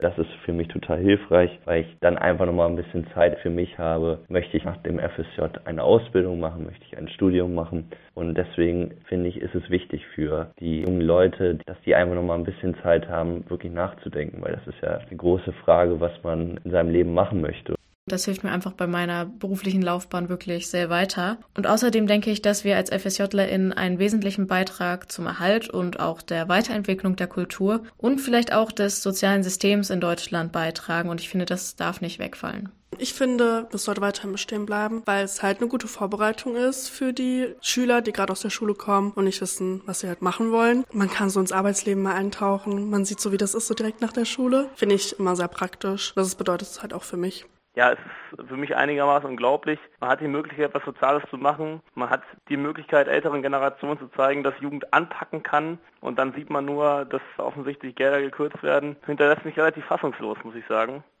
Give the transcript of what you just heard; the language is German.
das ist für mich total hilfreich, weil ich dann einfach nochmal ein bisschen Zeit für mich habe. Möchte ich nach dem FSJ eine Ausbildung machen, möchte ich ein Studium machen und deswegen finde ich, ist es wichtig für die jungen Leute, dass die einfach nochmal ein bisschen Zeit haben, wirklich nachzudenken, weil das ist ja die große Frage, was man in seinem Leben machen möchte. Das hilft mir einfach bei meiner beruflichen Laufbahn wirklich sehr weiter. Und außerdem denke ich, dass wir als FSJlerInnen einen wesentlichen Beitrag zum Erhalt und auch der Weiterentwicklung der Kultur und vielleicht auch des sozialen Systems in Deutschland beitragen. Und ich finde, das darf nicht wegfallen. Ich finde, das sollte weiterhin bestehen bleiben, weil es halt eine gute Vorbereitung ist für die Schüler, die gerade aus der Schule kommen und nicht wissen, was sie halt machen wollen. Man kann so ins Arbeitsleben mal eintauchen. Man sieht so, wie das ist, so direkt nach der Schule. Finde ich immer sehr praktisch. Das bedeutet es halt auch für mich ja, es ist für mich einigermaßen unglaublich. Man hat die Möglichkeit, was Soziales zu machen. Man hat die Möglichkeit, älteren Generationen zu zeigen, dass Jugend anpacken kann. Und dann sieht man nur, dass offensichtlich Gelder gekürzt werden. Hinterlässt mich relativ fassungslos, muss ich sagen.